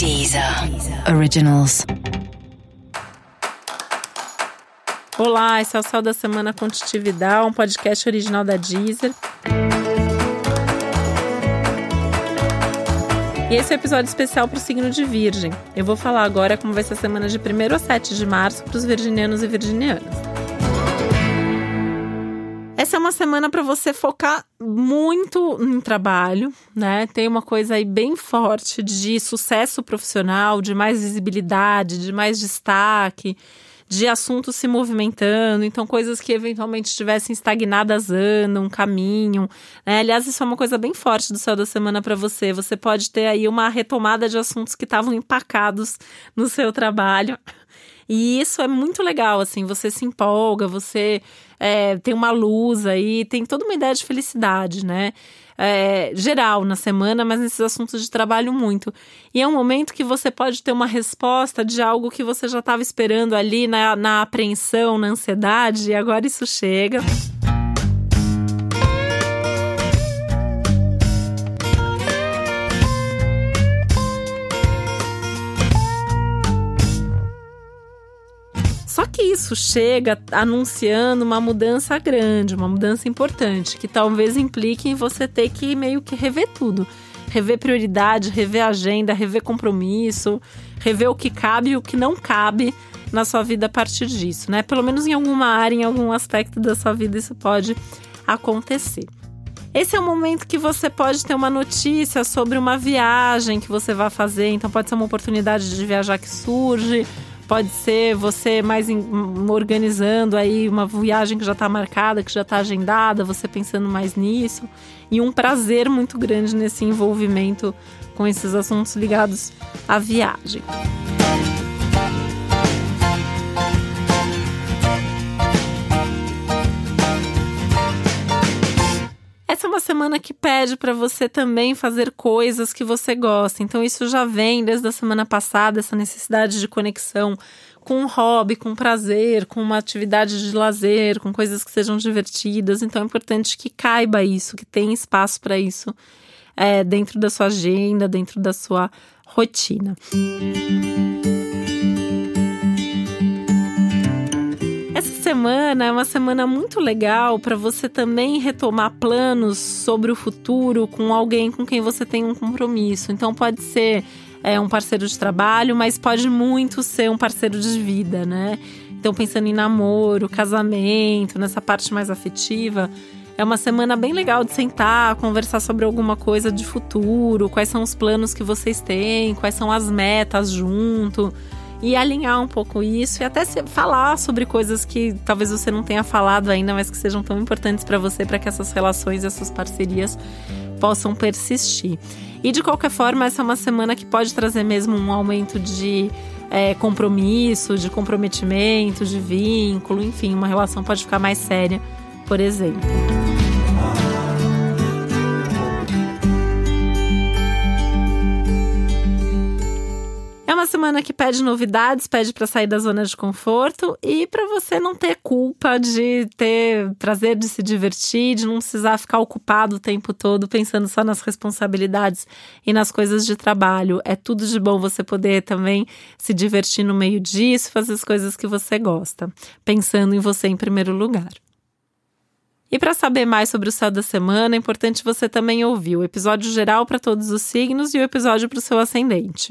Deezer Originals. Olá, esse é o Céu da Semana Contitividade, um podcast original da Deezer. E esse é um episódio especial para o signo de Virgem. Eu vou falar agora como vai ser a semana de 1 a 7 de março para os virginianos e virginianas. Essa é uma semana para você focar muito no trabalho, né? Tem uma coisa aí bem forte de sucesso profissional, de mais visibilidade, de mais destaque, de assuntos se movimentando, então coisas que eventualmente estivessem estagnadas andam, caminham. Né? Aliás, isso é uma coisa bem forte do céu da semana para você. Você pode ter aí uma retomada de assuntos que estavam empacados no seu trabalho. E isso é muito legal, assim, você se empolga, você é, tem uma luz aí, tem toda uma ideia de felicidade, né? É, geral na semana, mas nesses assuntos de trabalho muito. E é um momento que você pode ter uma resposta de algo que você já estava esperando ali na, na apreensão, na ansiedade, e agora isso chega. Isso chega anunciando uma mudança grande, uma mudança importante, que talvez implique em você ter que meio que rever tudo. Rever prioridade, rever agenda, rever compromisso, rever o que cabe e o que não cabe na sua vida a partir disso, né? Pelo menos em alguma área, em algum aspecto da sua vida, isso pode acontecer. Esse é o momento que você pode ter uma notícia sobre uma viagem que você vai fazer, então pode ser uma oportunidade de viajar que surge, Pode ser você mais em, organizando aí uma viagem que já está marcada, que já está agendada, você pensando mais nisso. E um prazer muito grande nesse envolvimento com esses assuntos ligados à viagem. Essa é uma semana que pede para você também fazer coisas que você gosta. Então, isso já vem desde a semana passada, essa necessidade de conexão com um hobby, com prazer, com uma atividade de lazer, com coisas que sejam divertidas. Então, é importante que caiba isso, que tenha espaço para isso é, dentro da sua agenda, dentro da sua rotina. Música semana é uma semana muito legal para você também retomar planos sobre o futuro com alguém com quem você tem um compromisso. Então pode ser é, um parceiro de trabalho, mas pode muito ser um parceiro de vida, né? Então pensando em namoro, casamento, nessa parte mais afetiva, é uma semana bem legal de sentar, conversar sobre alguma coisa de futuro, quais são os planos que vocês têm, quais são as metas junto e alinhar um pouco isso e até falar sobre coisas que talvez você não tenha falado ainda, mas que sejam tão importantes para você para que essas relações, essas parcerias possam persistir. E de qualquer forma, essa é uma semana que pode trazer mesmo um aumento de é, compromisso, de comprometimento, de vínculo, enfim, uma relação pode ficar mais séria, por exemplo. Uma semana que pede novidades, pede para sair da zona de conforto e para você não ter culpa de ter prazer de se divertir, de não precisar ficar ocupado o tempo todo pensando só nas responsabilidades e nas coisas de trabalho. É tudo de bom você poder também se divertir no meio disso, fazer as coisas que você gosta, pensando em você em primeiro lugar. E para saber mais sobre o céu da semana, é importante você também ouvir o episódio geral para todos os signos e o episódio para o seu ascendente.